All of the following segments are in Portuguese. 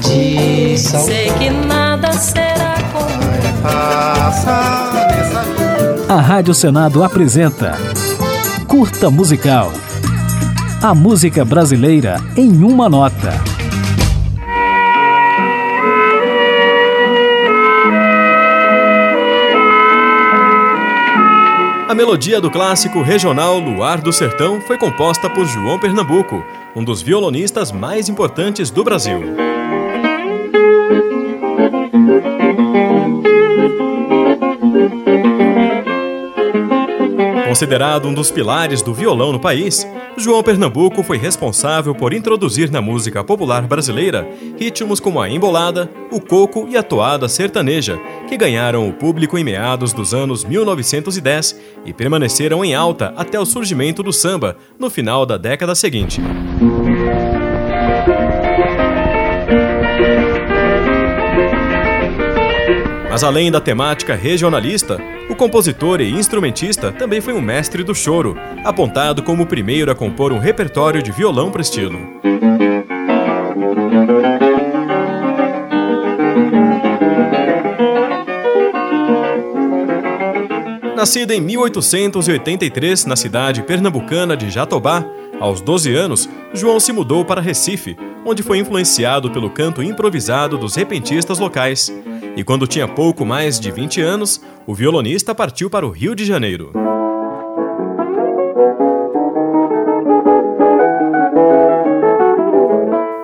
tradição. Sei que nada será como A Rádio Senado apresenta Curta Musical. A música brasileira em uma nota. A melodia do clássico regional Luar do Sertão foi composta por João Pernambuco, um dos violonistas mais importantes do Brasil. Considerado um dos pilares do violão no país, João Pernambuco foi responsável por introduzir na música popular brasileira ritmos como a embolada, o coco e a toada sertaneja, que ganharam o público em meados dos anos 1910 e permaneceram em alta até o surgimento do samba no final da década seguinte. Mas além da temática regionalista, o compositor e instrumentista também foi um mestre do choro, apontado como o primeiro a compor um repertório de violão para estilo. Nascido em 1883 na cidade pernambucana de Jatobá, aos 12 anos, João se mudou para Recife, onde foi influenciado pelo canto improvisado dos repentistas locais. E quando tinha pouco mais de 20 anos, o violonista partiu para o Rio de Janeiro.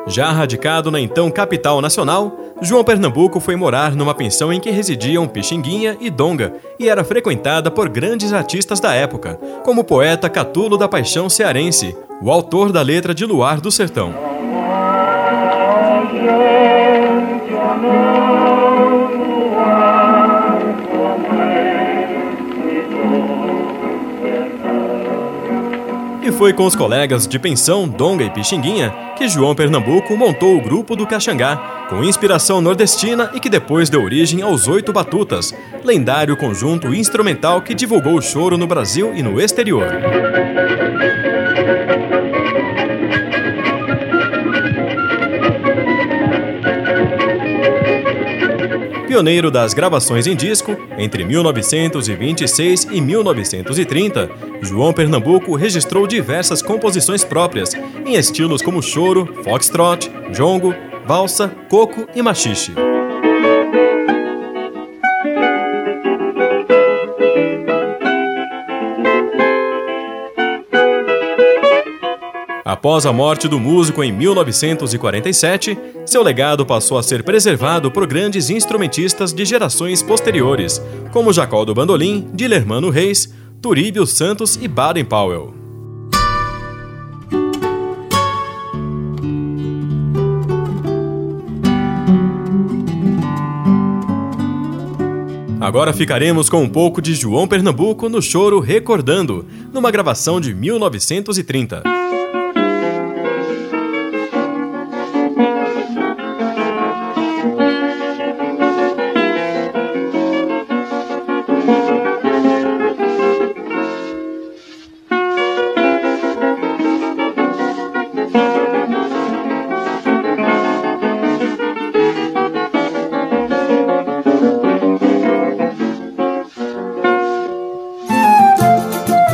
Já radicado na então capital nacional, João Pernambuco foi morar numa pensão em que residiam Pixinguinha e Donga e era frequentada por grandes artistas da época, como o poeta Catulo da Paixão Cearense, o autor da letra de Luar do Sertão. E foi com os colegas de pensão Donga e Pixinguinha que João Pernambuco montou o grupo do Caxangá, com inspiração nordestina e que depois deu origem aos Oito Batutas, lendário conjunto instrumental que divulgou o choro no Brasil e no exterior. Pioneiro das gravações em disco, entre 1926 e 1930, João Pernambuco registrou diversas composições próprias, em estilos como choro, foxtrot, jongo, valsa, coco e machixe. Após a morte do músico em 1947, seu legado passou a ser preservado por grandes instrumentistas de gerações posteriores, como Jacó do Bandolim, Dilermano Reis, Turíbio Santos e Baden Powell. Agora ficaremos com um pouco de João Pernambuco no choro Recordando, numa gravação de 1930.